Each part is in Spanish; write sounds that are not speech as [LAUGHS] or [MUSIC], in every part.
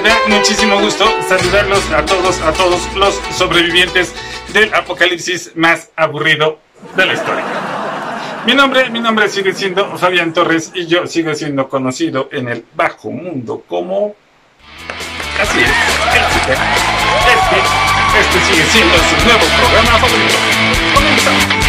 me da muchísimo gusto saludarlos a todos, a todos los sobrevivientes del apocalipsis más aburrido de la historia. Mi nombre, mi nombre sigue siendo Fabián Torres y yo sigo siendo conocido en el bajo mundo como... Así es, el Este, este sigue siendo su nuevo programa favorito. Comenzamos.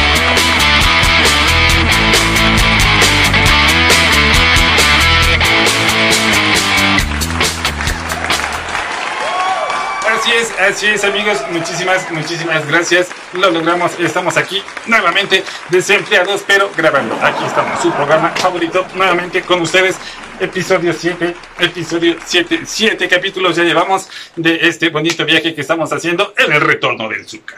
Así es, así es amigos, muchísimas, muchísimas gracias. Lo logramos, estamos aquí nuevamente desempleados, pero grabando. Aquí estamos, su programa favorito, nuevamente con ustedes. Episodio 7, episodio 7, 7 capítulos ya llevamos de este bonito viaje que estamos haciendo en el retorno del Zucca.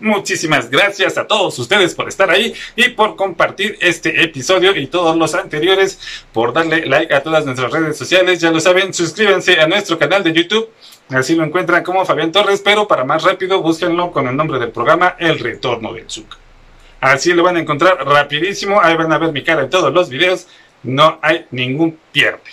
Muchísimas gracias a todos ustedes por estar ahí y por compartir este episodio y todos los anteriores, por darle like a todas nuestras redes sociales. Ya lo saben, suscríbanse a nuestro canal de YouTube Así lo encuentran como Fabián Torres, pero para más rápido búsquenlo con el nombre del programa El Retorno del Zuc. Así lo van a encontrar rapidísimo, ahí van a ver mi cara en todos los videos, no hay ningún pierde.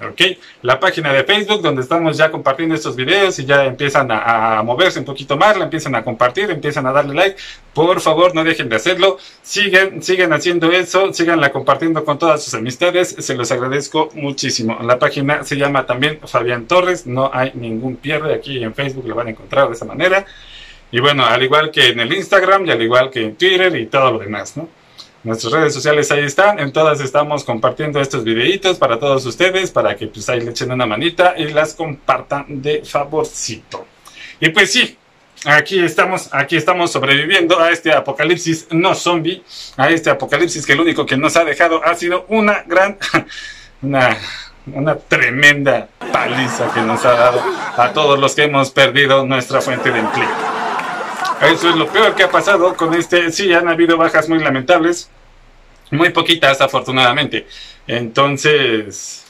¿Ok? La página de Facebook donde estamos ya compartiendo estos videos y ya empiezan a, moverse un poquito más, la empiezan a compartir, empiezan a darle like. Por favor, no dejen de hacerlo. Sigan, sigan haciendo eso, síganla compartiendo con todas sus amistades. Se los agradezco muchísimo. La página se llama también Fabián Torres. No hay ningún pierde aquí en Facebook, lo van a encontrar de esa manera. Y bueno, al igual que en el Instagram y al igual que en Twitter y todo lo demás, ¿no? Nuestras redes sociales ahí están, en todas estamos compartiendo estos videitos para todos ustedes, para que pues ahí le echen una manita y las compartan de favorcito. Y pues sí, aquí estamos, aquí estamos sobreviviendo a este apocalipsis no zombie, a este apocalipsis que lo único que nos ha dejado ha sido una gran, [LAUGHS] una, una tremenda paliza que nos ha dado a todos los que hemos perdido nuestra fuente de empleo. Eso es lo peor que ha pasado con este. Sí, han habido bajas muy lamentables. Muy poquitas, afortunadamente. Entonces,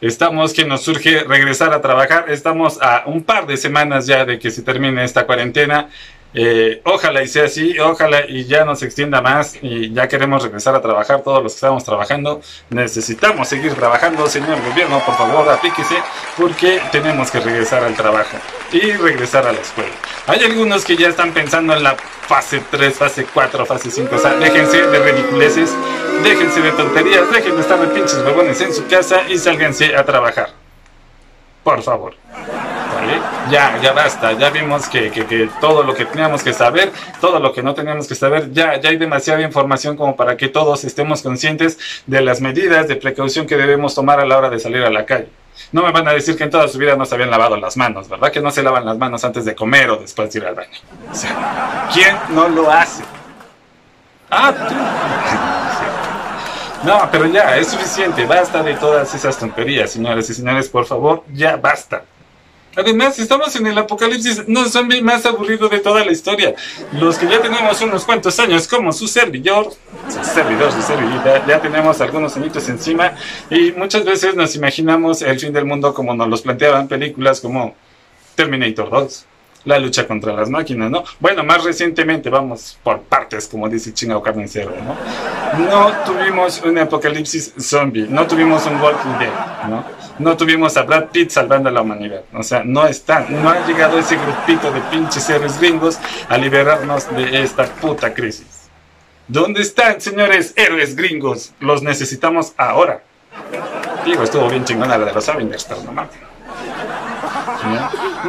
estamos que nos surge regresar a trabajar. Estamos a un par de semanas ya de que se termine esta cuarentena. Eh, ojalá y sea así, ojalá y ya nos extienda más y ya queremos regresar a trabajar todos los que estamos trabajando. Necesitamos seguir trabajando, señor gobierno, por favor, aplíquese porque tenemos que regresar al trabajo y regresar a la escuela. Hay algunos que ya están pensando en la fase 3, fase 4, fase 5, o sea, déjense de ridiculeces, déjense de tonterías, dejen de estar de pinches huevones en su casa y sálganse a trabajar. Por favor. Ya, ya basta, ya vimos que, todo lo que teníamos que saber, todo lo que no teníamos que saber, ya, ya hay demasiada información como para que todos estemos conscientes de las medidas de precaución que debemos tomar a la hora de salir a la calle. No me van a decir que en toda su vida no se habían lavado las manos, ¿verdad? Que no se lavan las manos antes de comer o después de ir al baño. ¿quién no lo hace? Ah. No, pero ya, es suficiente. Basta de todas esas tonterías, señores y señores, por favor, ya basta. Además, estamos en el apocalipsis no zombie más aburrido de toda la historia. Los que ya tenemos unos cuantos años, como su servidor, su servidor, su servidita, ya tenemos algunos añitos encima y muchas veces nos imaginamos el fin del mundo como nos los planteaban películas como Terminator 2, la lucha contra las máquinas, ¿no? Bueno, más recientemente, vamos por partes, como dice Chingao Carnicero, ¿no? No tuvimos un apocalipsis zombie, no tuvimos un Walking Dead, ¿no? No tuvimos a Brad Pitt salvando a la humanidad. O sea, no están, no ha llegado ese grupito de pinches héroes gringos a liberarnos de esta puta crisis. ¿Dónde están, señores héroes gringos? Los necesitamos ahora. Digo, estuvo bien chingona la de los Avengers, pero no mames.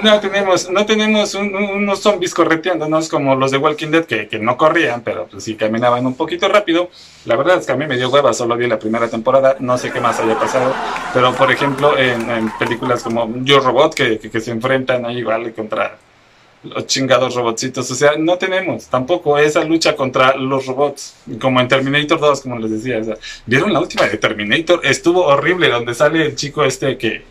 No tenemos, no tenemos unos zombies correteándonos como los de Walking Dead que, no corrían, pero pues sí caminaban un poquito rápido. La verdad es que a mí me dio hueva, solo vi la primera temporada, no sé qué más haya pasado. Pero por ejemplo, en, películas como Yo Robot, que, que, se enfrentan ahí, vale, contra los chingados robotcitos. O sea, no tenemos tampoco esa lucha contra los robots, como en Terminator 2, como les decía. ¿Vieron la última de Terminator? Estuvo horrible, donde sale el chico este que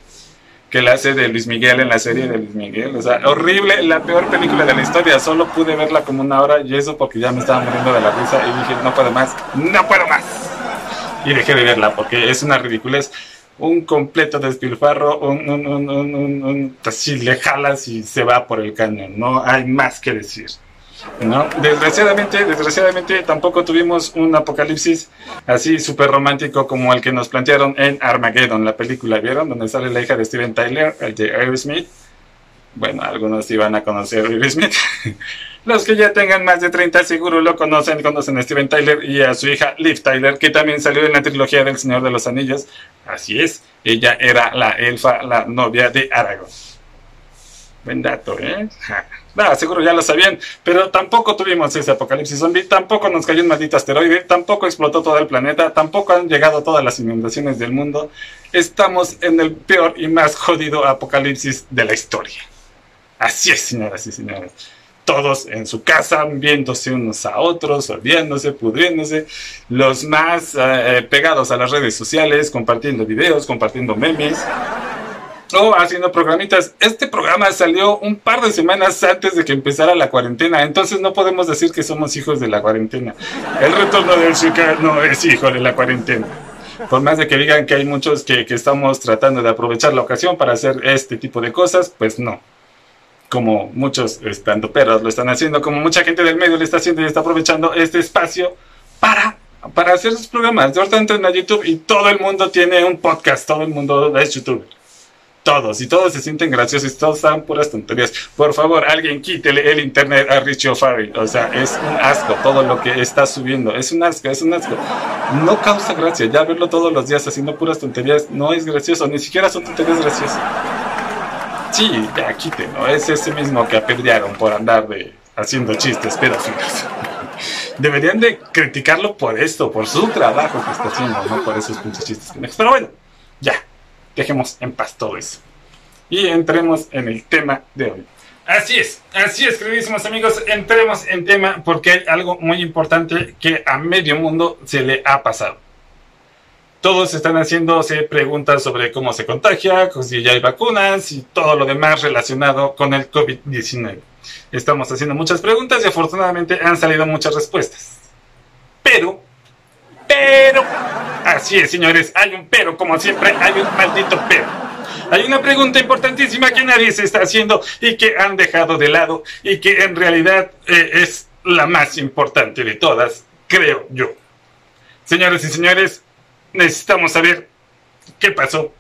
que la hace de Luis Miguel en la serie de Luis Miguel. O sea, horrible, la peor película de la historia. Solo pude verla como una hora y eso porque ya me estaba muriendo de la risa y dije, no puedo más, no puedo más. Y dejé de verla porque es una ridiculez. Un completo despilfarro, un, un, un, un, así le jalas y se va por el cañón. No hay más que decir. ¿No? Desgraciadamente, desgraciadamente tampoco tuvimos un apocalipsis así súper romántico como el que nos plantearon en Armageddon, la película, ¿vieron? Donde sale la hija de Steven Tyler, el de Aerosmith. Bueno, algunos iban a conocer a Aerosmith. [LAUGHS] Los que ya tengan más de 30 seguro lo conocen, conocen a Steven Tyler y a su hija Liv Tyler, que también salió en la trilogía del Señor de los Anillos. Así es, ella era la elfa, la novia de Aragorn. Buen dato, ¿eh? Ah, seguro ya lo sabían, pero tampoco tuvimos ese apocalipsis zombie, tampoco nos cayó un maldito asteroide, tampoco explotó todo el planeta, tampoco han llegado todas las inundaciones del mundo. Estamos en el peor y más jodido apocalipsis de la historia. Así es, señoras y señores. Todos en su casa, viéndose unos a otros, odiándose, pudriéndose. Los más eh, pegados a las redes sociales, compartiendo videos, compartiendo memes o haciendo programitas. Este programa salió un par de semanas antes de que empezara la cuarentena, entonces no podemos decir que somos hijos de la cuarentena. El retorno del Zucker no es hijo de la cuarentena. Por más de que digan que hay muchos que, que estamos tratando de aprovechar la ocasión para hacer este tipo de cosas, pues no. Como muchos estando perros lo están haciendo, como mucha gente del medio le está haciendo y está aprovechando este espacio para para hacer sus programas. De ahorita entran a YouTube y todo el mundo tiene un podcast, todo el mundo es youtuber todos, y todos se sienten graciosos, y todos están puras tonterías. Por favor, alguien quítele el internet a Richie O'Farrell. O sea, es un asco todo lo que está subiendo. Es un asco, es un asco. No causa gracia. Ya verlo todos los días haciendo puras tonterías no es gracioso. Ni siquiera son tonterías graciosas. Sí, ya quítenlo. Es ese mismo que apedrearon por andar de haciendo chistes pedófilos. [LAUGHS] Deberían de criticarlo por esto, por su trabajo que está haciendo, no por esos pinches chistes Pero bueno, ya, dejemos en paz todo eso. Y entremos en el tema de hoy. Así es, así es, queridísimos amigos, entremos en tema porque hay algo muy importante que a medio mundo se le ha pasado. Todos están haciéndose preguntas sobre cómo se contagia, si ya hay vacunas y todo lo demás relacionado con el COVID-19. Estamos haciendo muchas preguntas y afortunadamente han salido muchas respuestas. Pero, pero, Así es, señores, hay un pero, como siempre, hay un maldito pero. Hay una pregunta importantísima que nadie se está haciendo y que han dejado de lado y que en realidad eh, es la más importante de todas, creo yo. Señores y señores, necesitamos saber qué pasó,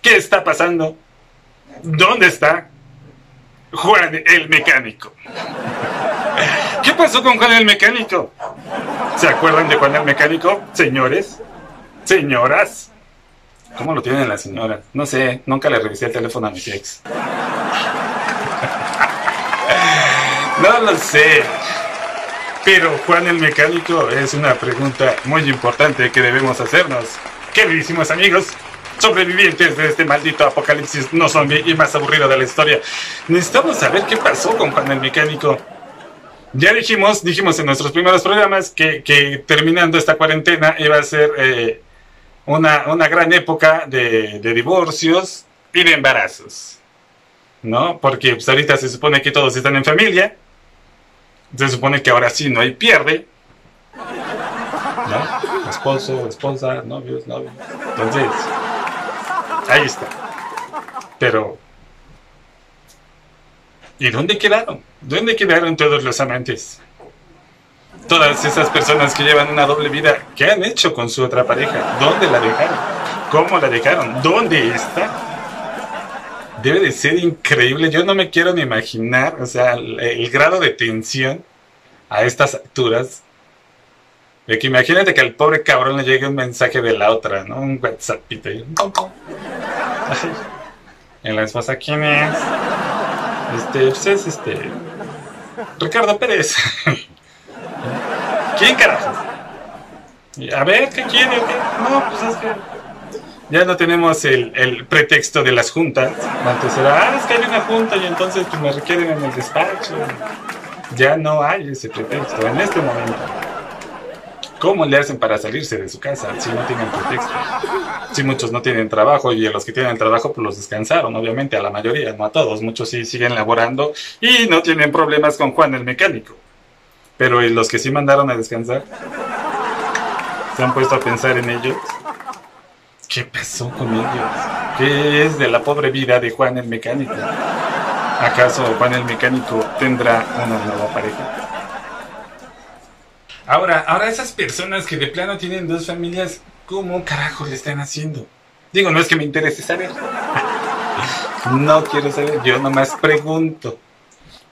qué está pasando, dónde está Juan el mecánico. ¿Qué pasó con Juan el mecánico? ¿Se acuerdan de Juan el mecánico, señores? Señoras. ¿Cómo lo tienen las señoras? No sé, nunca le revisé el teléfono a mi ex. [LAUGHS] no lo sé. Pero Juan el mecánico es una pregunta muy importante que debemos hacernos. Queridísimos amigos, sobrevivientes de este maldito apocalipsis no zombie y más aburrido de la historia. Necesitamos saber qué pasó con Juan el mecánico. Ya dijimos, dijimos en nuestros primeros programas que, que terminando esta cuarentena iba a ser eh, una, una gran época de, de, divorcios y de embarazos. ¿No? Porque pues, ahorita se supone que todos están en familia. Se supone que ahora sí no hay pierde. ¿No? Esposo, esposa, novios, novios. Entonces, ahí está. Pero, ¿y dónde quedaron? ¿Dónde quedaron todos los amantes? todas esas personas que llevan una doble vida, ¿qué han hecho con su otra pareja? ¿Dónde la dejaron? ¿Cómo la dejaron? ¿Dónde está? Debe de ser increíble. Yo no me quiero ni imaginar, o sea, el, grado de tensión a estas alturas. De que imagínate que al pobre cabrón le llegue un mensaje de la otra, ¿no? Un WhatsApp. En la esposa, ¿quién es? Este, pues es este. Ricardo Pérez. [LAUGHS] ¿Quién carajo? A ver, ¿qué quiere? No, pues es que ya no tenemos el, el, pretexto de las juntas. Antes era, ah, es que hay una junta y entonces pues, me requieren en el despacho. Ya no hay ese pretexto en este momento. ¿Cómo le hacen para salirse de su casa si no tienen pretexto? Si muchos no tienen trabajo y a los que tienen trabajo pues los descansaron, obviamente a la mayoría, no a todos. Muchos sí siguen laborando y no tienen problemas con Juan el mecánico. Pero los que sí mandaron a descansar? ¿Se han puesto a pensar en ellos? ¿Qué pasó con ellos? ¿Qué es de la pobre vida de Juan el Mecánico? ¿Acaso Juan el Mecánico tendrá una nueva pareja. Ahora, ahora esas personas que de plano tienen dos familias, ¿cómo carajo le están haciendo? Digo, no es que me interese saber. [LAUGHS] no quiero saber, yo nomás pregunto.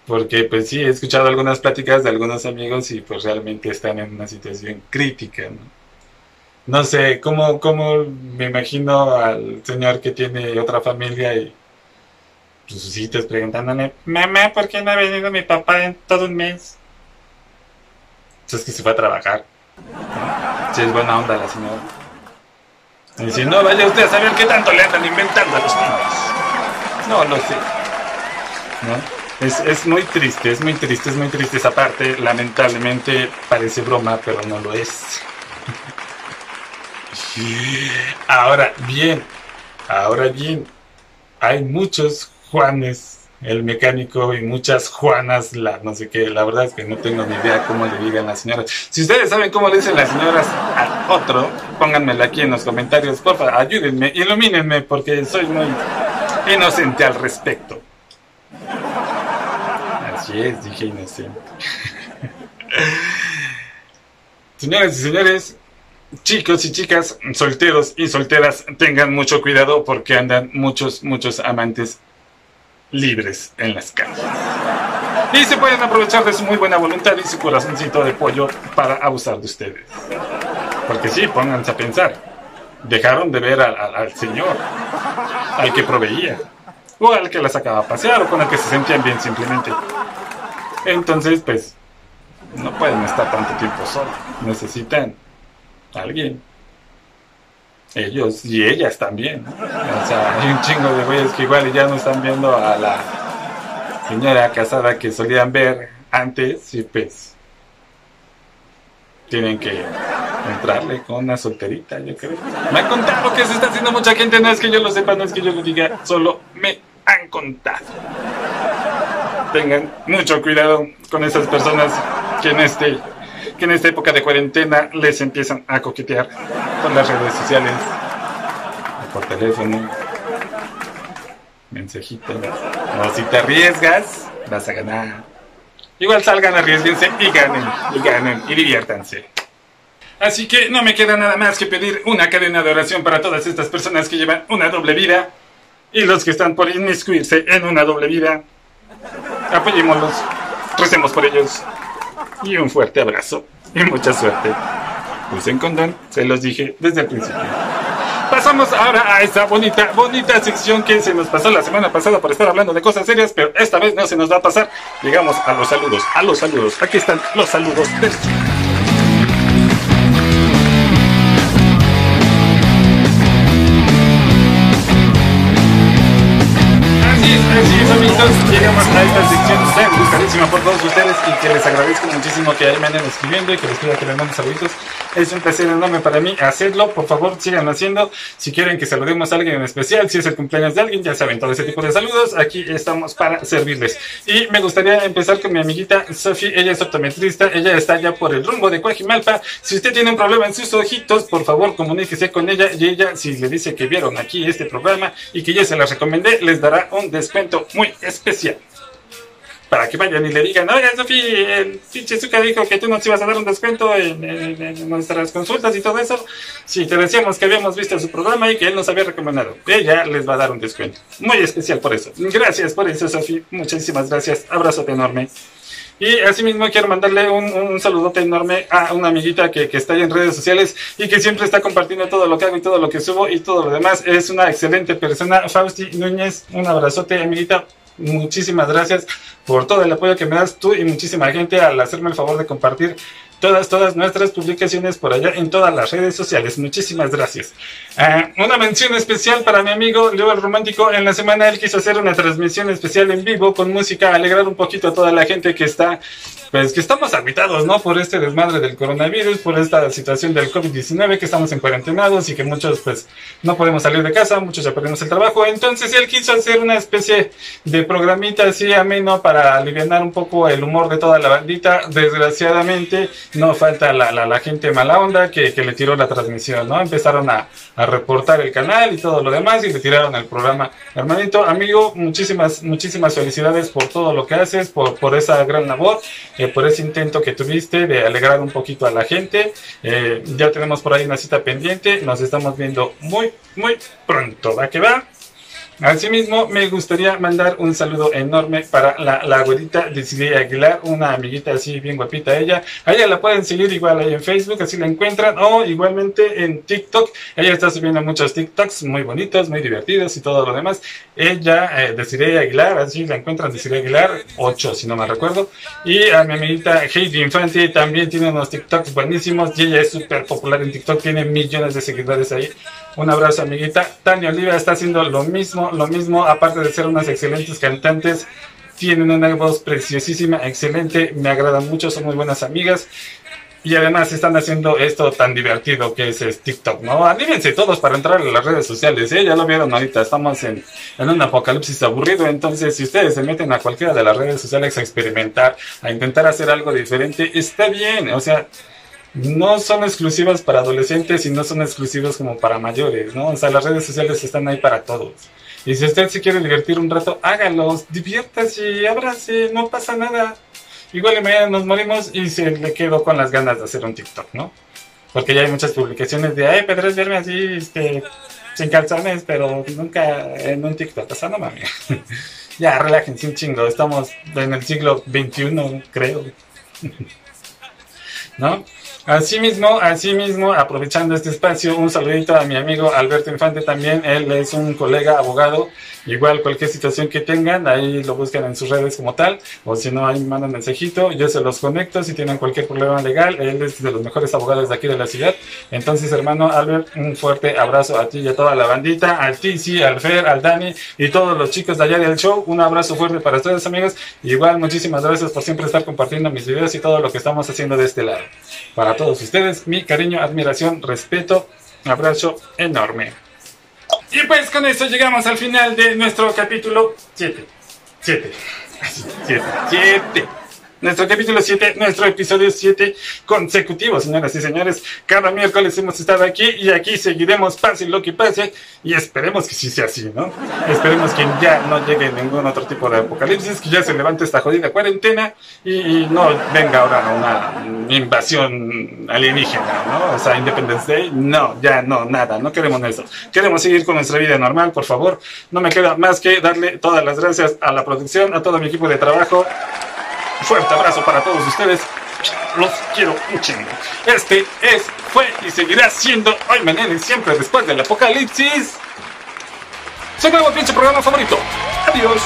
Porque pues sí, he escuchado algunas pláticas de algunos amigos y pues realmente están en una situación crítica, ¿no? No sé, ¿cómo, cómo me imagino al señor que tiene otra familia y sus hijos preguntándole, mamá, ¿por qué no ha venido mi papá en todo un mes? Entonces que se fue a trabajar. Si es buena onda la señora. Y si no, vaya usted a saber qué tanto le andan inventando a los niños. No lo sé. Es, es, muy triste, es muy triste, es muy triste esa parte. Lamentablemente parece broma, pero no lo es. [LAUGHS] Ahora bien, ahora bien, hay muchos Juanes, el mecánico, y muchas Juanas, la no sé qué. La verdad es que no tengo ni idea cómo le digan las señoras. Si ustedes saben cómo le dicen las señoras al otro, pónganmelo aquí en los comentarios. Por favor, ayúdenme, ilumínenme, porque soy muy inocente al respecto. Así es, dije inocente. [LAUGHS] Señoras y señores, chicos y chicas, solteros y solteras, tengan mucho cuidado porque andan muchos, muchos amantes libres en las calles. Y se pueden aprovechar de su muy buena voluntad y su corazoncito de pollo para abusar de ustedes. Porque sí, pónganse a pensar. Dejaron de ver al, Señor, al que proveía, o al que las sacaba a pasear, o con el que se sentían bien simplemente. Entonces, pues, no pueden estar tanto tiempo solos. Necesitan a alguien ellos y ellas también. O sea, hay un chingo de güeyes que igual ya no están viendo a la señora casada que solían ver antes y pues tienen que entrarle con una solterita, yo creo. Me han contado que se está haciendo mucha gente, no es que yo lo sepa, no es que yo lo diga, solo me han contado. Tengan mucho cuidado con esas personas que en este que en esta época de cuarentena les empiezan a coquetear con las redes sociales, por teléfono, mensajito. O si te arriesgas, vas a ganar. Igual salgan, arriesguense y ganen, y ganen, y diviértanse. Así que no me queda nada más que pedir una cadena de oración para todas estas personas que llevan una doble vida y los que están por inmiscuirse en una doble vida. Apoyémoslos, recemos por ellos y un fuerte abrazo y mucha suerte. Usen condón, se los dije desde el principio. Pasamos ahora a esa bonita, bonita sección que se nos pasó la semana pasada por estar hablando de cosas serias, pero esta vez no se nos va a pasar. Llegamos a los saludos, a los saludos. Aquí están los saludos del llegamos a esta sección tan buscadísima por todos ustedes y que les agradezco muchísimo que me anden escribiendo y que les pido que les manden saluditos. Es un placer enorme para mí hacerlo. Por favor, sigan haciendo. Si quieren que saludemos a alguien en especial, si es el cumpleaños de alguien, ya saben, todo ese tipo de saludos. Aquí estamos para servirles. Y me gustaría empezar con mi amiguita Sofi. Ella es optometrista. Ella está ya por el rumbo de Coajimalpa. Si usted tiene un problema en sus ojitos, por favor, comuníquese con ella. Y ella, si le dice que vieron aquí este programa y que yo se las recomendé, les dará un descuento muy especial. Para que vayan y le digan, oiga, Sofi, el pinche Zuka dijo que tú nos ibas a dar un descuento en, nuestras consultas y todo eso. Si te decíamos que habíamos visto su programa y que él nos había recomendado, ella les va a dar un descuento. Muy especial por eso. Gracias por eso, Sofi. Muchísimas gracias. Abrazote enorme. Y asimismo quiero mandarle un, un, saludote enorme a una amiguita que, que, está ahí en redes sociales y que siempre está compartiendo todo lo que hago y todo lo que subo y todo lo demás. Es una excelente persona. Fausti Núñez, un abrazote, amiguita muchísimas gracias por todo el apoyo que me das tú y muchísima gente al hacerme el favor de compartir todas, todas nuestras publicaciones por allá en todas las redes sociales. Muchísimas gracias. Ah, una mención especial para mi amigo Leo el Romántico. En la semana él quiso hacer una transmisión especial en vivo con música, alegrar un poquito a toda la gente que está pues que estamos habitados, ¿no? Por este desmadre del coronavirus, por esta situación del COVID-19, que estamos en cuarentenados y que muchos, pues, no podemos salir de casa, muchos ya perdimos el trabajo. Entonces, él quiso hacer una especie de programita así ameno para aliviar un poco el humor de toda la bandita. Desgraciadamente, no falta la, la, la gente mala onda que, que, le tiró la transmisión, ¿no? Empezaron a, a, reportar el canal y todo lo demás y le tiraron el programa. Hermanito, amigo, muchísimas, muchísimas felicidades por todo lo que haces, por, por esa gran labor, eh, por ese intento que tuviste de alegrar un poquito a la gente. Eh, ya tenemos por ahí una cita pendiente, nos estamos viendo muy, muy pronto. ¿Va que va? Asimismo, me gustaría mandar un saludo enorme para la, la Silvia Aguilar, una amiguita así bien guapita ella. A ella la pueden seguir igual ahí en Facebook, así la encuentran, o igualmente en TikTok. Ella está subiendo muchos TikToks muy bonitos, muy divertidos y todo lo demás. Ella, eh, Aguilar, así la encuentran, Desiree Aguilar, 8 si no me recuerdo. Y a mi amiguita Heidi Infante también tiene unos TikToks buenísimos y ella es súper popular en TikTok, tiene millones de seguidores ahí. Un abrazo, amiguita. Tania Oliva está haciendo lo mismo, lo mismo, aparte de ser unas excelentes cantantes. Tienen una voz preciosísima, excelente, me agradan mucho, son muy buenas amigas. Y además están haciendo esto tan divertido que es, TikTok, ¿no? Anímense todos para entrar en las redes sociales, ¿eh? Ya lo vieron ahorita, estamos en, en un apocalipsis aburrido, entonces si ustedes se meten a cualquiera de las redes sociales a experimentar, a intentar hacer algo diferente, está bien, o sea, no son exclusivas para adolescentes y no son exclusivas como para mayores, ¿no? O sea, las redes sociales están ahí para todos. Y si usted se quiere divertir un rato, hágalos, diviértase, ábrase, no pasa nada. Igual y mañana nos morimos y se le quedó con las ganas de hacer un TikTok, ¿no? Porque ya hay muchas publicaciones de, ay, Pedro es verme así, este, sin calzones, pero nunca en un TikTok. O sea, no mames. [LAUGHS] ya, relájense un chingo. Estamos en el siglo XXI, creo. [LAUGHS] ¿No? Asimismo, asimismo, aprovechando este espacio, un saludito a mi amigo Alberto Infante también. Él es un colega abogado. Igual cualquier situación que tengan, ahí lo buscan en sus redes como tal. O si no, ahí me mandan mensajito. Yo se los conecto si tienen cualquier problema legal. Él es de los mejores abogados de aquí de la ciudad. Entonces, hermano Albert, un fuerte abrazo a ti y a toda la bandita. Al Tizi, al Fer, al Dani y todos los chicos de allá del show. Un abrazo fuerte para ustedes, amigos. Igual, muchísimas gracias por siempre estar compartiendo mis videos y todo lo que estamos haciendo de este lado. Para todos ustedes, mi cariño, admiración, respeto, abrazo enorme. Y pues con esto llegamos al final de nuestro capítulo 7. 7. 7. 7 nuestro capítulo 7, nuestro episodio 7 consecutivo, señoras y señores. Cada miércoles hemos estado aquí y aquí seguiremos, pase lo que pase, y esperemos que sí sea así, ¿no? Esperemos que ya no llegue ningún otro tipo de apocalipsis, que ya se levante esta jodida cuarentena y, no venga ahora una invasión alienígena, ¿no? O sea, Independence Day, no, ya no, nada, no queremos eso. Queremos seguir con nuestra vida normal, por favor. No me queda más que darle todas las gracias a la producción, a todo mi equipo de trabajo. Fuerte abrazo para todos ustedes. Los quiero un chingo. Este es, fue y seguirá siendo hoy, mañana y siempre después del apocalipsis. Acabó el pinche programa favorito. Adiós.